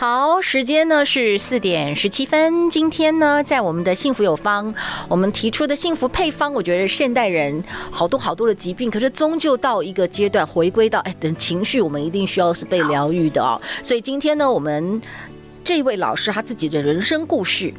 好，时间呢是四点十七分。今天呢，在我们的幸福有方，我们提出的幸福配方，我觉得现代人好多好多的疾病，可是终究到一个阶段，回归到哎，等情绪，我们一定需要是被疗愈的哦。所以今天呢，我们这位老师他自己的人生故事。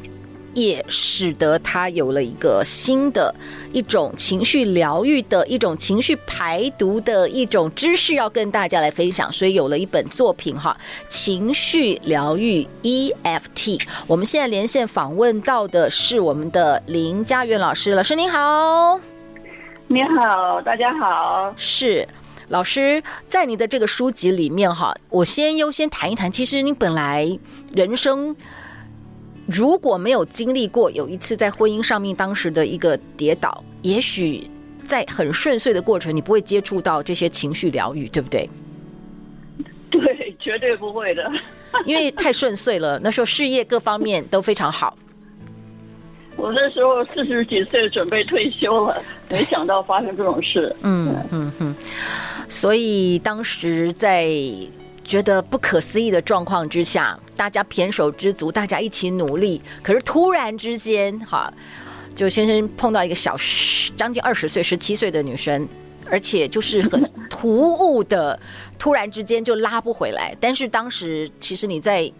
也使得他有了一个新的一种情绪疗愈的一种情绪排毒的一种知识要跟大家来分享，所以有了一本作品哈，情绪疗愈 EFT。我们现在连线访问到的是我们的林佳媛老师，老师您好，你好，大家好，是老师在你的这个书籍里面哈，我先优先谈一谈，其实你本来人生。如果没有经历过有一次在婚姻上面当时的一个跌倒，也许在很顺遂的过程，你不会接触到这些情绪疗愈，对不对？对，绝对不会的，因为太顺遂了。那时候事业各方面都非常好。我那时候四十几岁准备退休了，没想到发生这种事。嗯嗯嗯，所以当时在。觉得不可思议的状况之下，大家胼手胝足，大家一起努力。可是突然之间，哈，就先生碰到一个小将近二十岁、十七岁的女生，而且就是很突兀的，突然之间就拉不回来。但是当时其实你在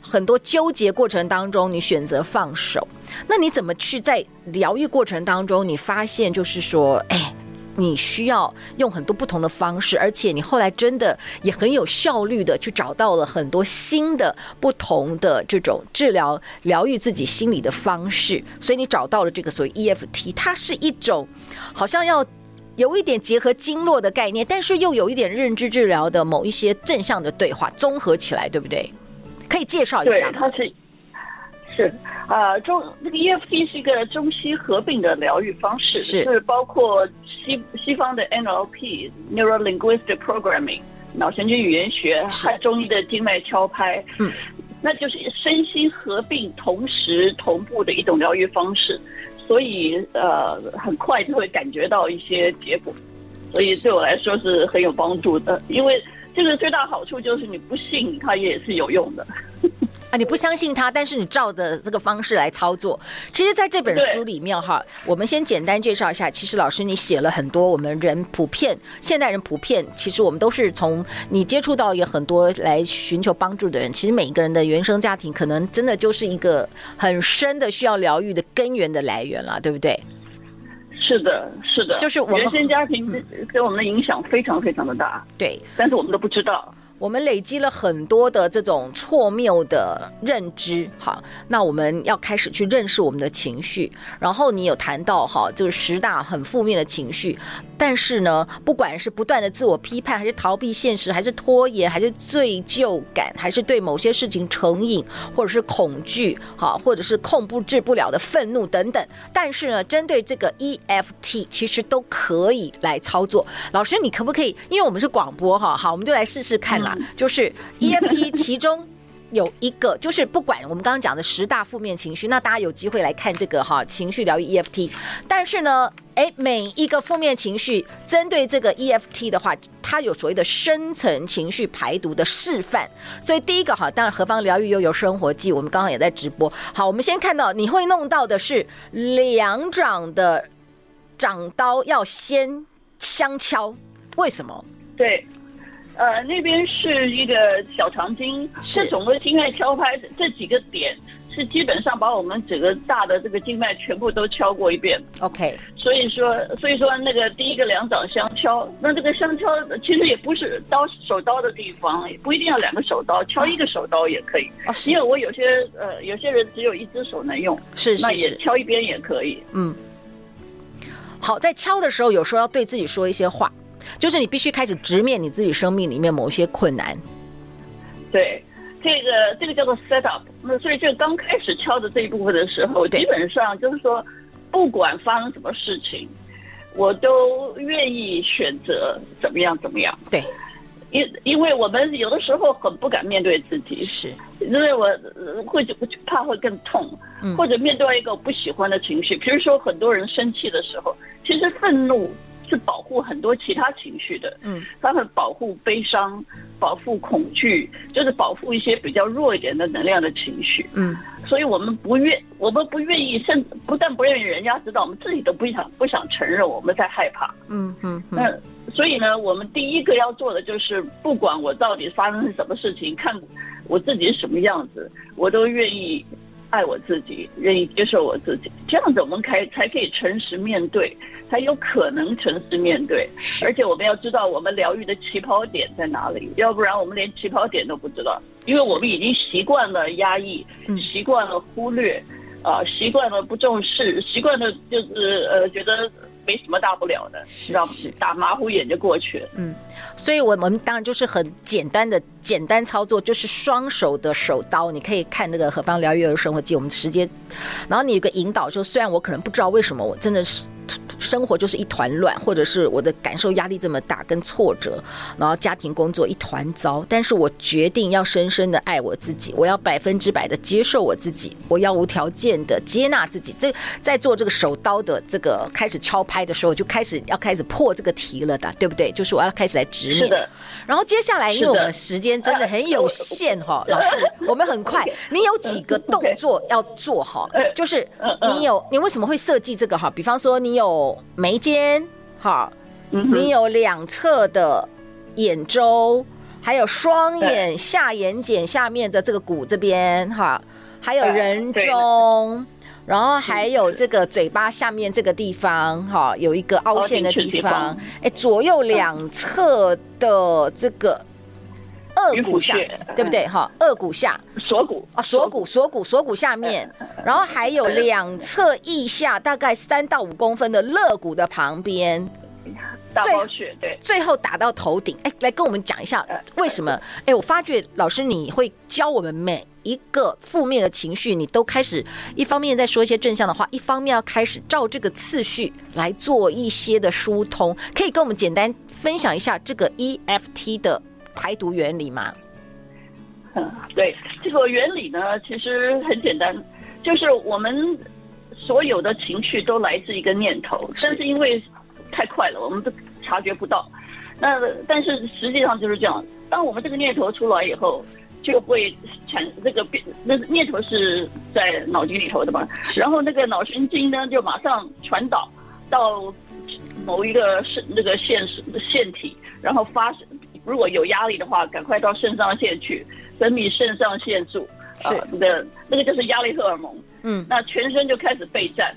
很多纠结过程当中，你选择放手。那你怎么去在疗愈过程当中，你发现就是说，哎。你需要用很多不同的方式，而且你后来真的也很有效率的去找到了很多新的不同的这种治疗疗愈自己心理的方式，所以你找到了这个所谓 EFT，它是一种好像要有一点结合经络的概念，但是又有一点认知治疗的某一些正向的对话综合起来，对不对？可以介绍一下？对，它是是啊，中那个 EFT 是一个中西合并的疗愈方式，是，是包括。西西方的 NLP（Neuro Linguistic Programming） 脑神经语言学，和中医的经脉敲拍，嗯，那就是身心合并、同时同步的一种疗愈方式。所以，呃，很快就会感觉到一些结果。所以对我来说是很有帮助的，因为这个最大好处就是你不信它也是有用的。啊，你不相信他，但是你照着这个方式来操作。其实，在这本书里面哈，我们先简单介绍一下。其实，老师你写了很多我们人普遍、现代人普遍，其实我们都是从你接触到有很多来寻求帮助的人。其实每一个人的原生家庭，可能真的就是一个很深的需要疗愈的根源的来源了，对不对？是的，是的，就是我们原生家庭给我们的影响非常非常的大。对，但是我们都不知道。我们累积了很多的这种错谬的认知，好，那我们要开始去认识我们的情绪。然后你有谈到哈，就是十大很负面的情绪，但是呢，不管是不断的自我批判，还是逃避现实，还是拖延，还是罪疚感，还是对某些事情成瘾，或者是恐惧，好，或者是控不制不了的愤怒等等。但是呢，针对这个 EFT，其实都可以来操作。老师，你可不可以？因为我们是广播哈，好，我们就来试试看啦。就是 EFT，其中有一个就是不管我们刚刚讲的十大负面情绪，那大家有机会来看这个哈情绪疗愈 EFT。但是呢，哎，每一个负面情绪针对这个 EFT 的话，它有所谓的深层情绪排毒的示范。所以第一个哈，当然何方疗愈又有生活记，我们刚刚也在直播。好，我们先看到你会弄到的是两掌的掌刀要先相敲，为什么？对。呃，那边是一个小肠经，这种的经脉敲拍，这几个点是基本上把我们整个大的这个经脉全部都敲过一遍。OK，所以说，所以说那个第一个两掌相敲，那这个相敲其实也不是刀手刀的地方，也不一定要两个手刀，敲一个手刀也可以。哦，因为我有些呃有些人只有一只手能用，是，是，那也敲一边也可以。嗯，好，在敲的时候，有时候要对自己说一些话。就是你必须开始直面你自己生命里面某些困难。对，这个这个叫做 set up。那所以就刚开始敲的这一部分的时候，基本上就是说，不管发生什么事情，我都愿意选择怎么样怎么样。对。因因为我们有的时候很不敢面对自己，是，因为我会就怕会更痛，嗯，或者面对一个我不喜欢的情绪，比如说很多人生气的时候，其实愤怒是保护很多其他情绪的，嗯，它会保护悲伤，保护恐惧，就是保护一些比较弱一点的能量的情绪，嗯，所以我们不愿，我们不愿意，甚至不但不愿意人家知道，我们自己都不想不想承认我们在害怕，嗯嗯，那。所以呢，我们第一个要做的就是，不管我到底发生什么事情，看我自己是什么样子，我都愿意爱我自己，愿意接受我自己。这样子，我们才才可以诚实面对，才有可能诚实面对。而且，我们要知道我们疗愈的起跑点在哪里，要不然我们连起跑点都不知道，因为我们已经习惯了压抑，习惯了忽略，啊，习惯了不重视，习惯了就是呃，觉得。没什么大不了的，是吧？打马虎眼就过去了。嗯，所以我们当然就是很简单的简单操作，就是双手的手刀。你可以看那个何方疗愈儿生活记，我们直接，然后你有个引导，就虽然我可能不知道为什么，我真的是。生活就是一团乱，或者是我的。感受压力这么大，跟挫折，然后家庭工作一团糟。但是我决定要深深的。爱我自己，我要百分之百的。接受我自己，我要无条件的。接纳自己。这在做这个手刀的。这个开始敲拍的。时候，就开始要开始破这个题了的，对不对？就是我要开始来直面。然后接下来，因为我们时间真的。很有限哈，老师，我们很快。你有几个动作要做哈？就是你有，你为什么会设计这个哈？比方说你有。眉间，哈，你有两侧的眼周，还有双眼下眼睑下面的这个骨这边，哈，还有人中，然后还有这个嘴巴下面这个地方，哈，有一个凹陷的地方，哎，左右两侧的这个。顎骨下，对不对？哈，颚骨下，锁骨啊，锁骨，锁骨，锁骨下面，然后还有两侧腋下大概三到五公分的肋骨的旁边，大包穴，对，最后打到头顶。哎，来跟我们讲一下为什么？哎，我发觉老师你会教我们每一个负面的情绪，你都开始一方面在说一些正向的话，一方面要开始照这个次序来做一些的疏通。可以跟我们简单分享一下这个 EFT 的。排毒原理嘛，嗯，对，这个原理呢，其实很简单，就是我们所有的情绪都来自一个念头，但是因为太快了，我们都察觉不到。那但是实际上就是这样，当我们这个念头出来以后，就会产那个变，那念头是在脑筋里头的嘛，然后那个脑神经呢，就马上传导到某一个是那个腺腺体，然后发生。如果有压力的话，赶快到肾上腺去分泌肾上腺素，是啊，那个那个就是压力荷尔蒙。嗯，那全身就开始备战，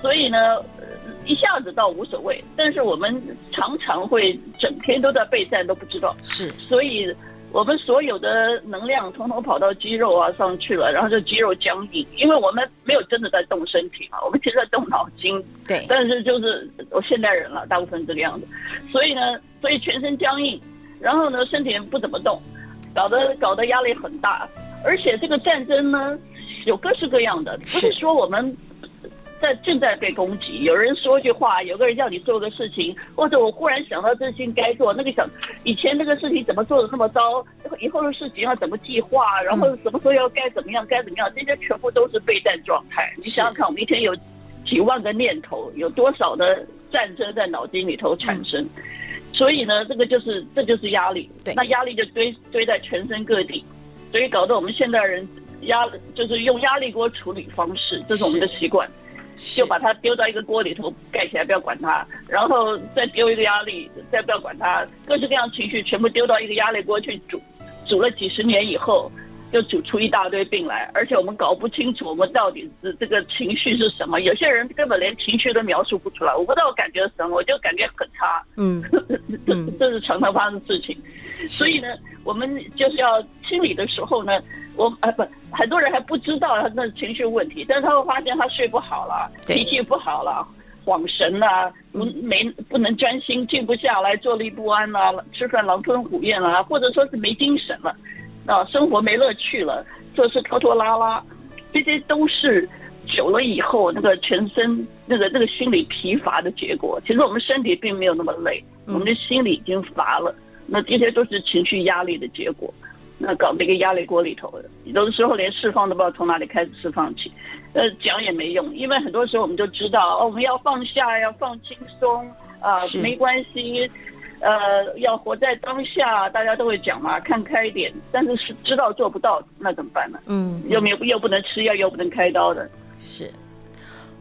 所以呢，一下子倒无所谓，但是我们常常会整天都在备战都不知道。是，所以我们所有的能量统统跑到肌肉啊上去了，然后就肌肉僵硬，因为我们没有真的在动身体嘛，我们其实在动脑筋。对，但是就是我现代人了，大部分这个样子，所以呢，所以全身僵硬。然后呢，身体也不怎么动，搞得搞得压力很大，而且这个战争呢，有各式各样的，不是说我们在正在被攻击，有人说句话，有个人叫你做个事情，或者我忽然想到这事情该做，那个想以前那个事情怎么做的那么糟，以后的事情要怎么计划，然后什么时候要该怎么样该怎么样，这些全部都是备战状态。你想想看，我们一天有几万个念头，有多少的战争在脑筋里头产生？嗯所以呢，这个就是这就是压力，对，那压力就堆堆在全身各地，所以搞得我们现代人压就是用压力锅处理方式，这是我们的习惯，就把它丢到一个锅里头盖起来，不要管它，然后再丢一个压力，再不要管它，各式各样情绪全部丢到一个压力锅去煮，煮了几十年以后。就煮出一大堆病来，而且我们搞不清楚我们到底是这个情绪是什么。有些人根本连情绪都描述不出来，我不知道我感觉什么，我就感觉很差。嗯，这这是常常发生的事情。所以呢，我们就是要清理的时候呢，我啊不，很多人还不知道他那情绪问题，但是他会发现他睡不好了，脾气不好了，恍神了，不没不能专心，静不下来，坐立不安了，吃饭狼吞虎咽了，或者说是没精神了。那生活没乐趣了，做事拖拖拉拉，这些都是久了以后那个全身那个那个心理疲乏的结果。其实我们身体并没有那么累，我们的心里已经乏了。那这些都是情绪压力的结果。那搞那个压力锅里头的，有的时候连释放都不知道从哪里开始释放起。呃，讲也没用，因为很多时候我们就知道，哦，我们要放下，要放轻松啊，呃，没关系。呃，要活在当下，大家都会讲嘛，看开一点。但是是知道做不到，那怎么办呢？嗯，又没有又不能吃药，又不能开刀的。是，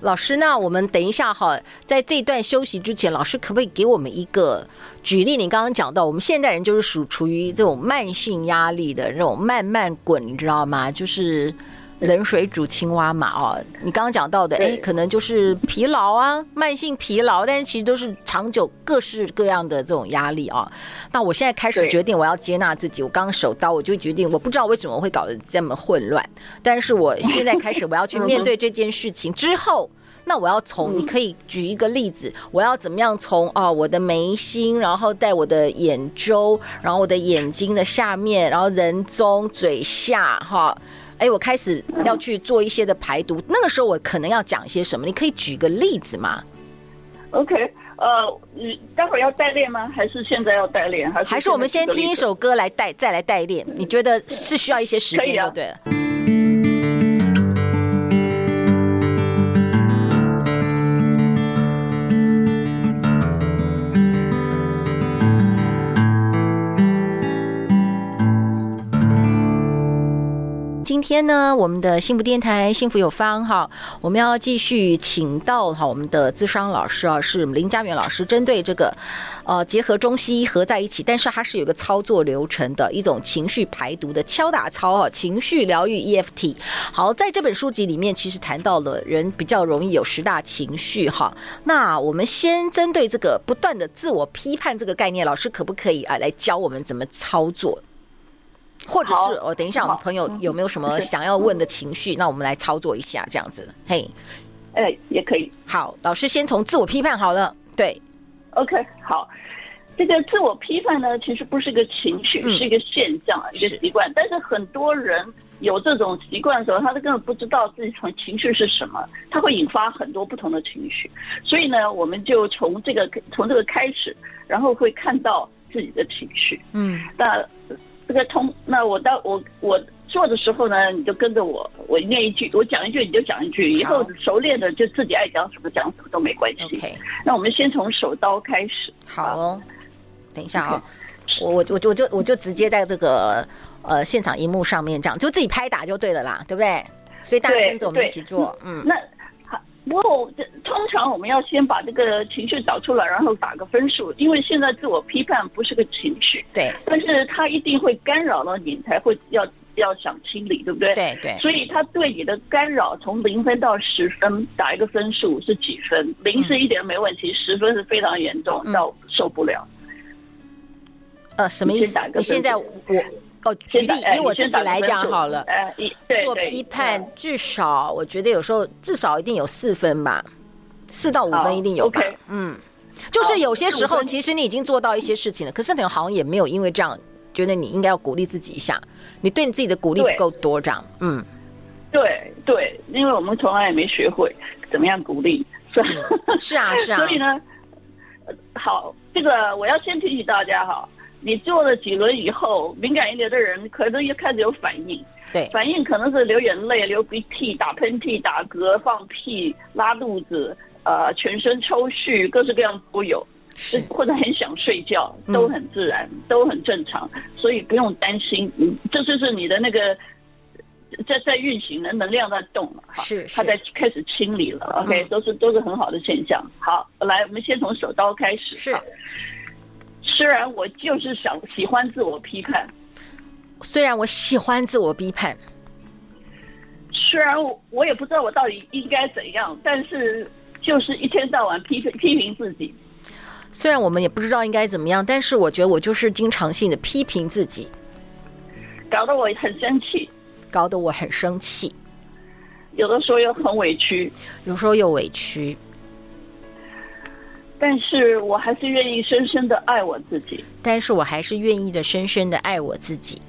老师，那我们等一下哈，在这段休息之前，老师可不可以给我们一个举例？你刚刚讲到，我们现代人就是属处于这种慢性压力的那种慢慢滚，你知道吗？就是。冷水煮青蛙嘛，哦，你刚刚讲到的，哎，可能就是疲劳啊，慢性疲劳，但是其实都是长久各式各样的这种压力啊。那我现在开始决定我要接纳自己，我刚刚手刀，我就决定，我不知道为什么会搞得这么混乱，但是我现在开始我要去面对这件事情之后，那我要从，你可以举一个例子，我要怎么样从啊我的眉心，然后带我的眼周，然后我的眼睛的下面，然后人中、嘴下，哈。哎，我开始要去做一些的排毒，那个时候我可能要讲一些什么？你可以举个例子吗？OK，呃，你待会儿要代练吗？还是现在要代练？还是还是我们先听一首歌来代再来代练？你觉得是需要一些时间就对了。今天呢，我们的幸福电台幸福有方哈，我们要继续请到哈我们的咨商老师啊，是林嘉媛老师，针对这个呃结合中西医合在一起，但是它是有个操作流程的一种情绪排毒的敲打操哈，情绪疗愈 EFT。好，在这本书籍里面，其实谈到了人比较容易有十大情绪哈。那我们先针对这个不断的自我批判这个概念，老师可不可以啊来教我们怎么操作？或者是我等一下，我们朋友有没有什么想要问的情绪？那我们来操作一下，这样子，嘿，哎，也可以。好，老师先从自我批判好了。对，OK，好。这个自我批判呢，其实不是一个情绪，嗯、是一个现象，一个习惯。是但是很多人有这种习惯的时候，他都根本不知道自己从情绪是什么，他会引发很多不同的情绪。所以呢，我们就从这个从这个开始，然后会看到自己的情绪。嗯，那。这个通，那我到我我做的时候呢，你就跟着我，我念一句，我讲一句，你就讲一句，以后熟练的就自己爱讲什么讲什么都没关系。Okay. 那我们先从手刀开始。好哦，等一下啊、哦，Okay. 我我我就我就我就直接在这个呃现场荧幕上面这样，就自己拍打就对了啦，对不对？所以大家跟着我们一起做，嗯。那好不过，通常我们要先把这个情绪找出来，然后打个分数。因为现在自我批判不是个情绪，对，但是它一定会干扰了你，才会要要想清理，对不对？对对。所以他对你的干扰，从零分到十分，打一个分数是几分？零是一点没问题，十分是非常严重，到受不了。呃，什么意思？你现在我。哦，举例以我自己来讲好了，做批判至少我觉得有时候至少一定有四分吧，四到五分一定有吧。嗯，就是有些时候其实你已经做到一些事情了，可是你好像也没有因为这样觉得你应该要鼓励自己一下，你对你自己的鼓励不够多这样。嗯，对对，因为我们从来也没学会怎么样鼓励，是啊是啊。所以呢，好，这个我要先提醒大家哈。你做了几轮以后，敏感一点的人可能又开始有反应。对，反应可能是流眼泪、流鼻涕、打喷嚏、打嗝、放屁、拉肚子，呃，全身抽搐，各式各样都有。是，或者很想睡觉，都很自然，嗯、都很正常，所以不用担心。嗯，这就是你的那个在在运行的能量在动了。是，它在开始清理了。OK，都是都是很好的现象。好，来，我们先从手刀开始。是。虽然我就是想喜欢自我批判，虽然我喜欢自我批判，虽然我我也不知道我到底应该怎样，但是就是一天到晚批评 批评自己。虽然我们也不知道应该怎么样，但是我觉得我就是经常性的批评自己，搞得我很生气，搞得我很生气，有的时候又很委屈，有时候又委屈。但是我还是愿意深深的爱我自己。但是我还是愿意的深深的爱我自己。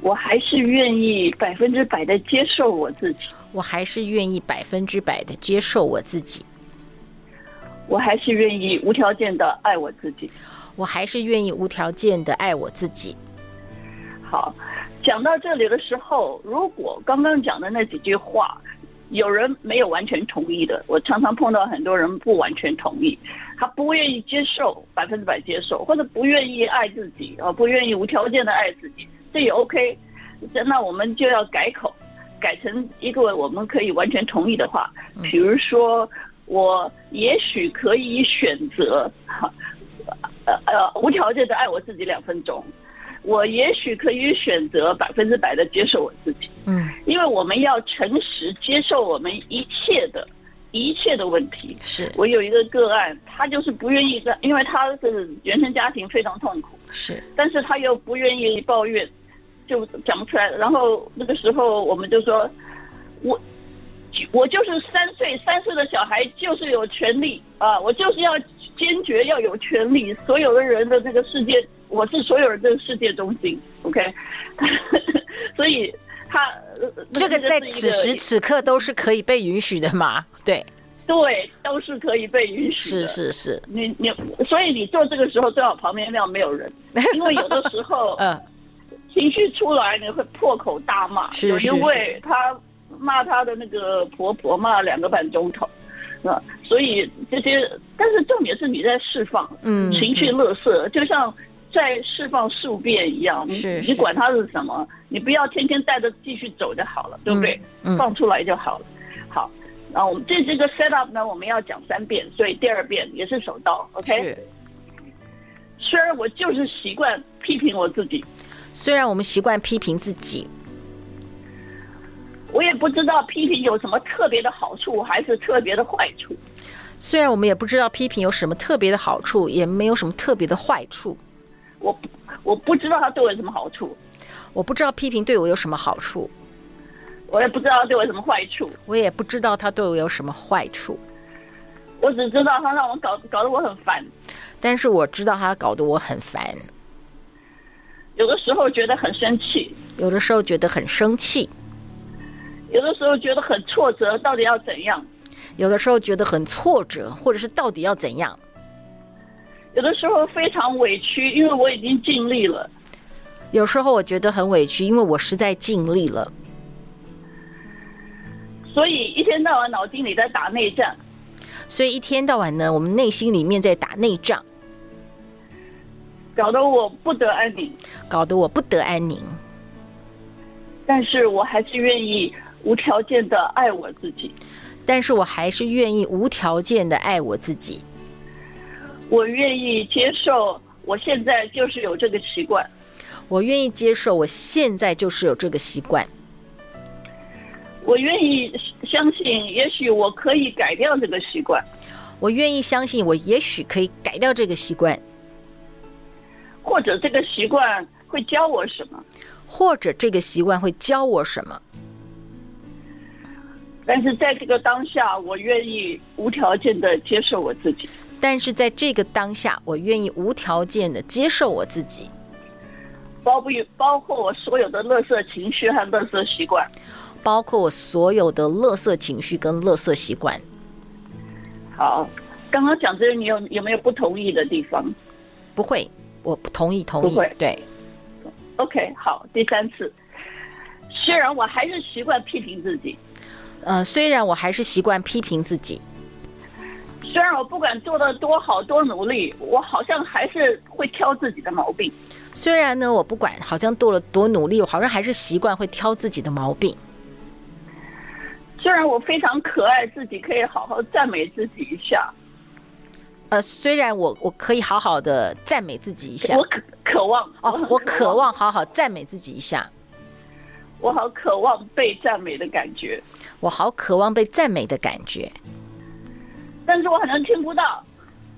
我还是愿意百分之百的接受我自己。我还是愿意百分之百的接受我自己。我还是愿意无条件的爱我自己。我还是愿意无条件的爱我自己。好，讲到这里的时候，如果刚刚讲的那几句话，有人没有完全同意的，我常常碰到很多人不完全同意，他不愿意接受百分之百接受，或者不愿意爱自己啊，不愿意无条件的爱自己，这也 OK。那我们就要改口，改成一个我们可以完全同意的话，比如说。我也许可以选择，呃呃，无条件的爱我自己两分钟。我也许可以选择百分之百的接受我自己。嗯，因为我们要诚实接受我们一切的一切的问题。是我有一个个案，他就是不愿意在，因为他是原生家庭非常痛苦。是，但是他又不愿意抱怨，就讲不出来。然后那个时候我们就说，我。我就是三岁，三岁的小孩就是有权利啊！我就是要坚决要有权利，所有的人的这个世界，我是所有人的世界中心。OK，所以他这个在此时此刻都是可以被允许的嘛？对，对，都是可以被允许的。是是是，你你，所以你做这个时候最好旁边要没有人，因为有的时候，嗯，情绪出来你会破口大骂，是是是，因为他。骂他的那个婆婆骂了两个半钟头，啊，所以这些，但是重点是你在释放，嗯，情绪垃圾，就像在释放宿便一样，是，你管它是什么，你不要天天带着继续走就好了，对不对？放出来就好了。好，那我们这这个 set up 呢，我们要讲三遍，所以第二遍也是手刀，OK？虽然我就是习惯批评我自己，虽然我们习惯批评自己。我也不知道批评有什么特别的好处，还是特别的坏处。虽然我们也不知道批评有什么特别的好处，也没有什么特别的坏处。我我不知道它对我有什么好处。我不知道批评对我有什么好处。我也不知道他对我有什么坏处。我也不知道它对我有什么坏处。我只知道它让我搞搞得我很烦。但是我知道它搞得我很烦。有的时候觉得很生气。有的时候觉得很生气。有的时候觉得很挫折，到底要怎样？有的时候觉得很挫折，或者是到底要怎样？有的时候非常委屈，因为我已经尽力了。有时候我觉得很委屈，因为我实在尽力了。所以一天到晚脑筋里在打内战。所以一天到晚呢，我们内心里面在打内仗，搞得我不得安宁，搞得我不得安宁。但是我还是愿意。无条件的爱我自己，但是我还是愿意无条件的爱我自己。我愿意接受，我现在就是有这个习惯。我愿意接受，我现在就是有这个习惯。我愿意相信，也许我可以改掉这个习惯。我愿意相信，我也许可以改掉这个习惯。或者这个习惯会教我什么？或者这个习惯会教我什么？但是在这个当下，我愿意无条件的接受我自己。但是在这个当下，我愿意无条件的接受我自己，包不包括我所有的乐色情绪和乐色习惯，包括我所有的乐色情绪跟乐色习惯。好，刚刚讲这个，你有有没有不同意的地方？不会，我不同意，同意。对。OK，好，第三次，虽然我还是习惯批评自己。呃，虽然我还是习惯批评自己，虽然我不管做的多好多努力，我好像还是会挑自己的毛病。虽然呢，我不管好像做了多努力，我好像还是习惯会挑自己的毛病。虽然我非常可爱，自己可以好好赞美自己一下。呃，虽然我我可以好好的赞美自己一下，我渴渴望。哦，我渴望，好好赞美自己一下。我好渴望被赞美的感觉。我好渴望被赞美的感觉，但是我好像听不到，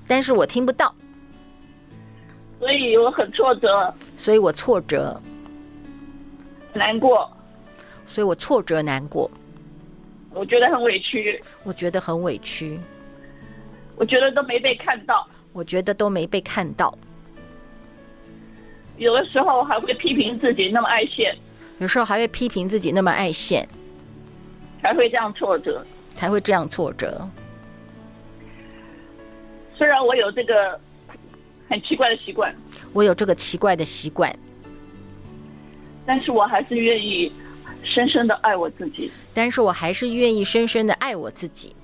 但是我听不到，所以我很挫折，所以我挫折，难过，所以我挫折难过，我觉得很委屈，我觉得很委屈，我觉得都没被看到，我觉得都没被看到，有的时候还会批评自己那么爱现。有时候还会批评自己那么爱现，才会这样挫折，才会这样挫折。虽然我有这个很奇怪的习惯，我有这个奇怪的习惯，但是我还是愿意深深的爱我自己。但是我还是愿意深深的爱我自己。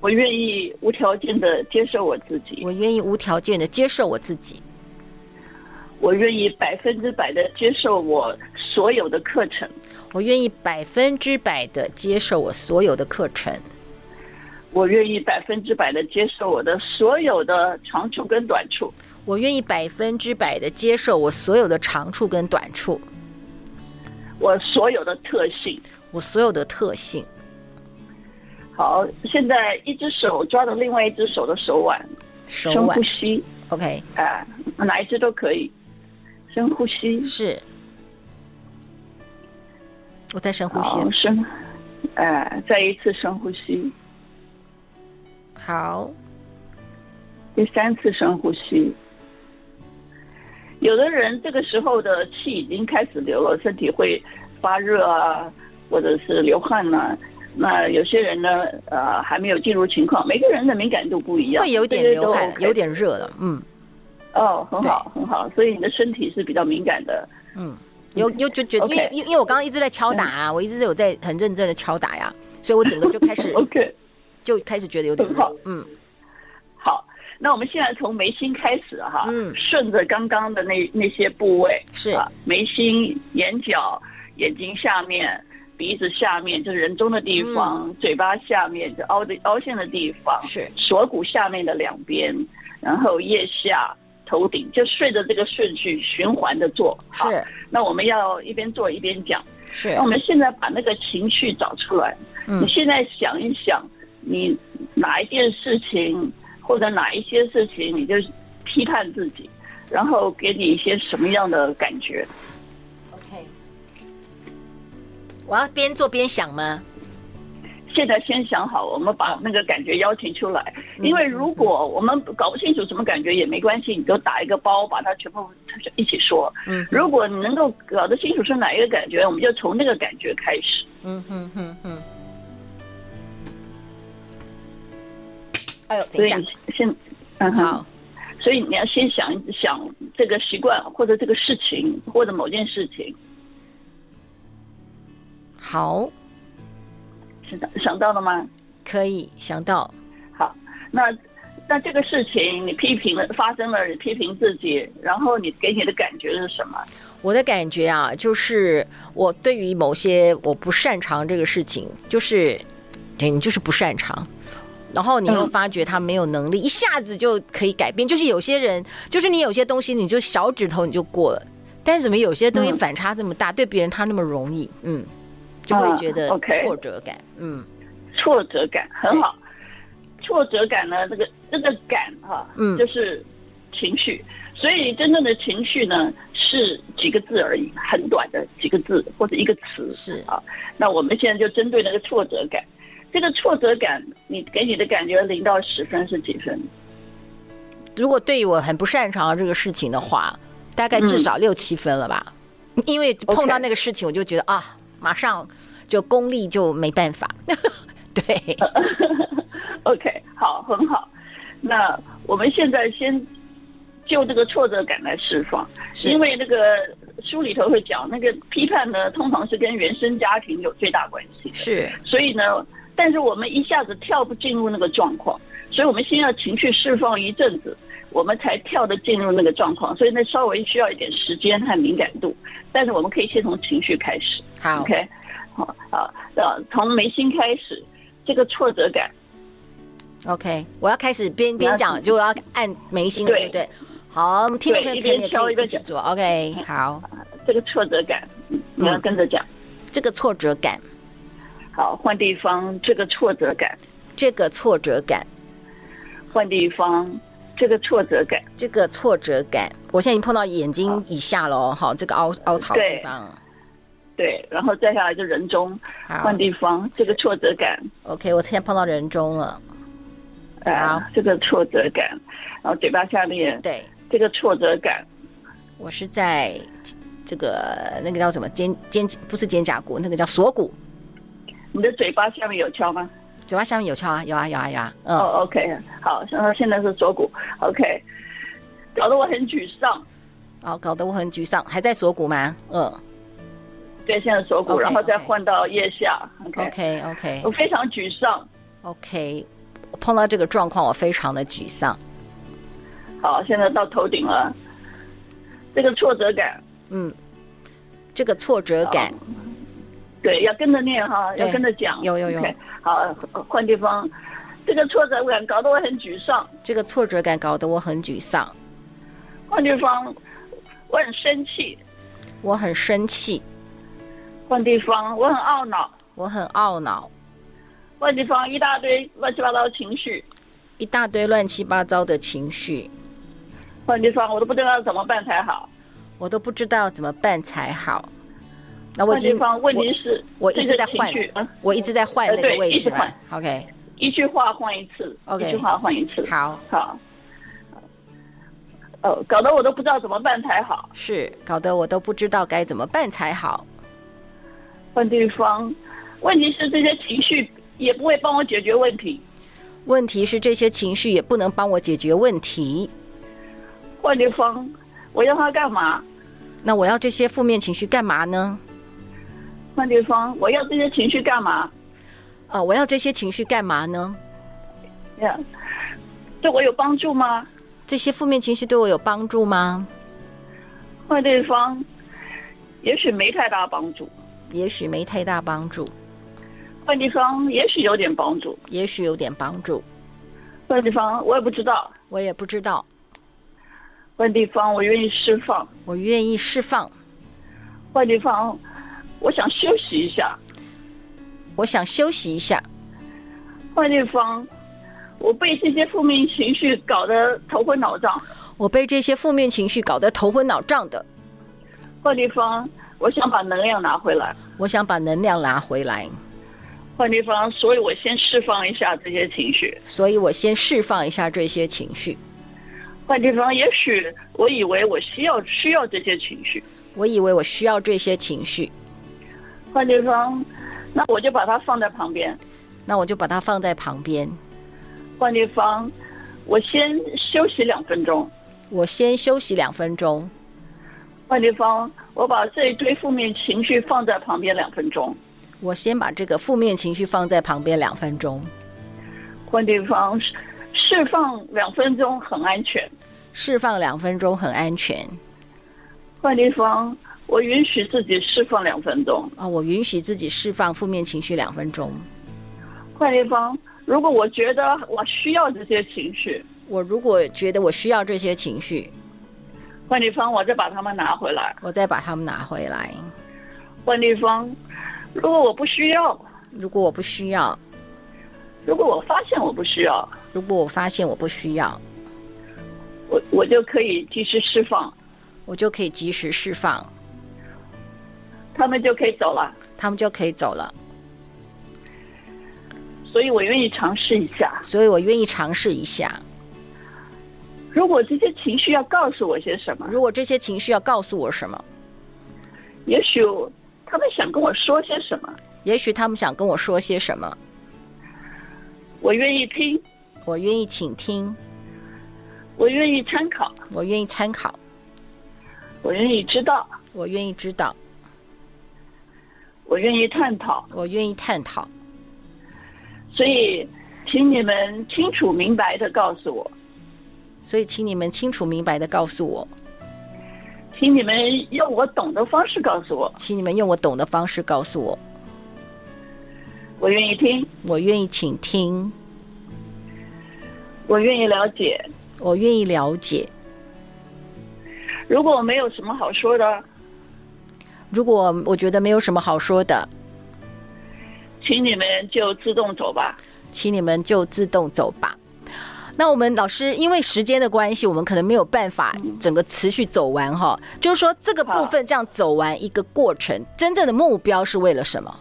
我愿意无条件的接受我自己。我愿意无条件的接受我自己。我愿意百分之百的接受我所有的课程。我愿意百分之百的接受我所有的课程。我愿意百分之百的接受我的所有的长处跟短处。我愿意百分之百的接受我所有的长处跟短处。我所有的特性。我所有的特性。好，现在一只手抓着另外一只手的手腕，手腕，深呼吸，OK，啊，哪一只都可以，深呼吸，是，我在深呼吸，深，哎、啊，再一次深呼吸，好，第三次深呼吸。有的人这个时候的气已经开始流了，身体会发热啊，或者是流汗呢、啊。那有些人呢，呃，还没有进入情况，每个人的敏感度不一样，会有点流汗，有点热了，嗯，哦，很好，很好，所以你的身体是比较敏感的，嗯，有有就觉得，因为因因为我刚刚一直在敲打啊，我一直有在很认真的敲打呀，所以我整个就开始，OK，就开始觉得有点热，嗯，好，那我们现在从眉心开始哈，嗯，顺着刚刚的那那些部位是。啊，眉心、眼角、眼睛下面。鼻子下面就是人中的地方，嗯、嘴巴下面就凹的凹陷的地方，是锁骨下面的两边，然后腋下、头顶，就顺着这个顺序循环的做。好，是。那我们要一边做一边讲。是。那我们现在把那个情绪找出来。嗯。你现在想一想，你哪一件事情或者哪一些事情，你就批判自己，然后给你一些什么样的感觉？我要边做边想吗？现在先想好，我们把那个感觉邀请出来。因为如果我们搞不清楚什么感觉也没关系，你就打一个包，把它全部一起说。嗯，如果你能够搞得清楚是哪一个感觉，我们就从那个感觉开始。嗯哼哼哼。哎呦，等一下，先，嗯，好。所以你要先想一想这个习惯，或者这个事情，或者某件事情。好，是的，想到了吗？可以想到。好，那那这个事情你批评了，发生了，你批评自己，然后你给你的感觉是什么？我的感觉啊，就是我对于某些我不擅长这个事情，就是对你就是不擅长，然后你又发觉他没有能力，嗯、一下子就可以改变。就是有些人，就是你有些东西，你就小指头你就过了，但是怎么有些东西反差这么大？嗯、对别人他那么容易，嗯。就会觉得挫折感，嗯，挫折感很好。挫折感呢，这个这个感哈，嗯，就是情绪。所以真正的情绪呢，是几个字而已，很短的几个字或者一个词，是啊。那我们现在就针对那个挫折感，这个挫折感，你给你的感觉零到十分是几分？如果对于我很不擅长这个事情的话，大概至少六七分了吧。因为碰到那个事情，我就觉得啊。马上就功力就没办法，对，OK，好，很好。那我们现在先就这个挫折感来释放，因为那个书里头会讲，那个批判呢，通常是跟原生家庭有最大关系的，是。所以呢，但是我们一下子跳不进入那个状况，所以我们先要情绪释放一阵子，我们才跳的进入那个状况，所以那稍微需要一点时间和敏感度。但是我们可以先从情绪开始。好，OK，好，好，呃，从眉心开始，这个挫折感，OK，我要开始边边讲，就要按眉心了，对。不对？好，我们听众朋友可以可以一起做，OK，好，这个挫折感，你要跟着讲，这个挫折感，好，换地方，这个挫折感，这个挫折感，换地方。这个挫折感，这个挫折感，我现在已经碰到眼睛以下了，好，这个凹凹槽的地方。对，对，然后再下来就人中，换地方，这个挫折感，OK，我现在碰到人中了，啊，这个挫折感，然后嘴巴下面，对，这个挫折感，我是在这个那个叫什么肩肩不是肩胛骨，那个叫锁骨。你的嘴巴下面有敲吗？嘴巴下面有敲啊，有啊有啊有啊。嗯、哦，OK，好，现在现在是锁骨，OK，搞得我很沮丧。哦，搞得我很沮丧，还在锁骨吗？嗯，对，现在锁骨，okay, 然后再换到腋下。OK OK 我非常沮丧。OK，我碰到这个状况，我非常的沮丧。好，现在到头顶了，这个挫折感，嗯，这个挫折感。对，要跟着念哈，要跟着讲。有有有。Okay, 好，换地方。这个挫折感搞得我很沮丧。这个挫折感搞得我很沮丧。换地方，我很生气。我很生气。换地方，我很懊恼。我很懊恼。换地方，一大堆乱七八糟的情绪。一大堆乱七八糟的情绪。换地方，我都不知道怎么办才好。我都不知道怎么办才好。那我已经，问题是我，一直在换，我一直在换那个位置。OK，一句话换一次。OK，一句话换一次。好，好。哦，搞得我都不知道怎么办才好。是，搞得我都不知道该怎么办才好。换地方，问题是这些情绪也不会帮我解决问题。问题是这些情绪也不能帮我解决问题。换地方，我要他干嘛？那我要这些负面情绪干嘛呢？换地方，我要这些情绪干嘛？哦，我要这些情绪干嘛呢？呀，对我有帮助吗？这些负面情绪对我有帮助吗？换地方，也许没太大帮助。也许没太大帮助。换地方，也许有点帮助。也许有点帮助。换地方，我也不知道。我也不知道。换地方，我愿意释放。我愿意释放。换地方。我想休息一下，我想休息一下。换地方，我被这些负面情绪搞得头昏脑胀。我被这些负面情绪搞得头昏脑胀的。换地方，我想把能量拿回来。我想把能量拿回来。换地方，所以我先释放一下这些情绪。所以我先释放一下这些情绪。换地方，也许我以为我需要需要这些情绪。我以为我需要这些情绪。换地方，那我就把它放在旁边。那我就把它放在旁边。换地方，我先休息两分钟。我先休息两分钟。换地方，我把这一堆负面情绪放在旁边两分钟。我先把这个负面情绪放在旁边两分钟。换地方，释放两分钟很安全。释放两分钟很安全。换地方。我允许自己释放两分钟啊！我允许自己释放负面情绪两分钟。换地方，如果我觉得我需要这些情绪，我如果觉得我需要这些情绪，换地方，我再把它们拿回来。我再把它们拿回来。换地方，如果我不需要，如果我不需要，如果我发现我不需要，如果我发现我不需要，我我就可以及时释放，我就可以及时释放。他们就可以走了，他们就可以走了，所以我愿意尝试一下，所以我愿意尝试一下。如果这些情绪要告诉我些什么？如果这些情绪要告诉我什么？也许他们想跟我说些什么？也许他们想跟我说些什么？我愿意听，我愿意倾听，我愿意参考，我愿意参考，我愿意知道，我愿意知道。我愿意探讨，我愿意探讨。所以，请你们清楚明白的告诉我。所以，请你们清楚明白的告诉我。请你们用我懂的方式告诉我。请你们用我懂的方式告诉我。我愿意听，我愿意倾听。我愿意了解，我愿意了解。如果我没有什么好说的。如果我觉得没有什么好说的，请你们就自动走吧。请你们就自动走吧。那我们老师因为时间的关系，我们可能没有办法整个持续走完哈。就是说这个部分这样走完一个过程，真正的目标是为了什么？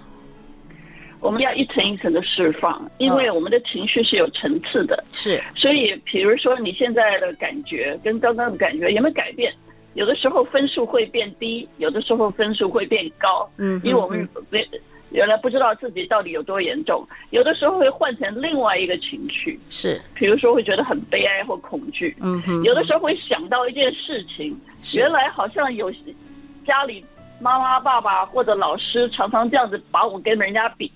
我们要一层一层的释放，因为我们的情绪是有层次的。是，所以比如说你现在的感觉跟刚刚的感觉有没有改变？有的时候分数会变低，有的时候分数会变高。嗯，因为我们没原来不知道自己到底有多严重，有的时候会换成另外一个情绪，是，比如说会觉得很悲哀或恐惧。嗯哼，有的时候会想到一件事情，原来好像有家里妈妈、爸爸或者老师常常这样子把我跟人家比，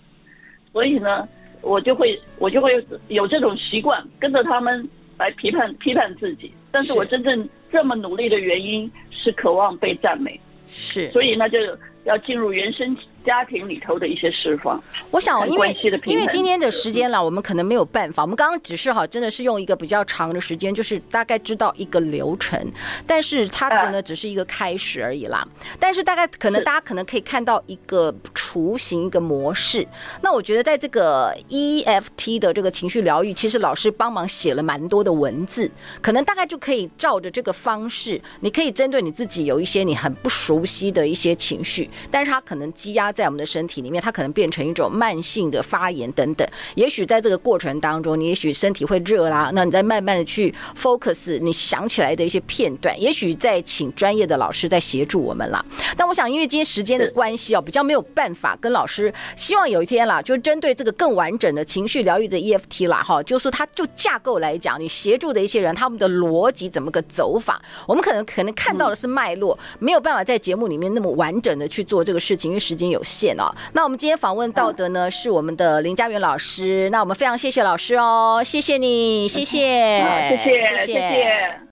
所以呢，我就会我就会有这种习惯，跟着他们来批判批判自己。但是我真正这么努力的原因是渴望被赞美，是，所以那就。要进入原生家庭里头的一些释放，我想，因为因为今天的时间了，我们可能没有办法。我们刚刚只是哈，真的是用一个比较长的时间，就是大概知道一个流程，但是它真的只是一个开始而已啦。但是大概可能大家可能可以看到一个雏形，一个模式。那我觉得在这个 EFT 的这个情绪疗愈，其实老师帮忙写了蛮多的文字，可能大概就可以照着这个方式，你可以针对你自己有一些你很不熟悉的一些情绪。但是它可能积压在我们的身体里面，它可能变成一种慢性的发炎等等。也许在这个过程当中，你也许身体会热啦，那你再慢慢的去 focus 你想起来的一些片段，也许再请专业的老师再协助我们啦。但我想，因为今天时间的关系哦，比较没有办法跟老师。希望有一天啦，就针对这个更完整的情绪疗愈的 EFT 啦，哈，就是它就架构来讲，你协助的一些人他们的逻辑怎么个走法，我们可能可能看到的是脉络，没有办法在节目里面那么完整的去。做这个事情，因为时间有限哦。那我们今天访问到的呢，是我们的林佳媛老师。那我们非常谢谢老师哦，谢谢你，谢谢，谢谢。谢谢。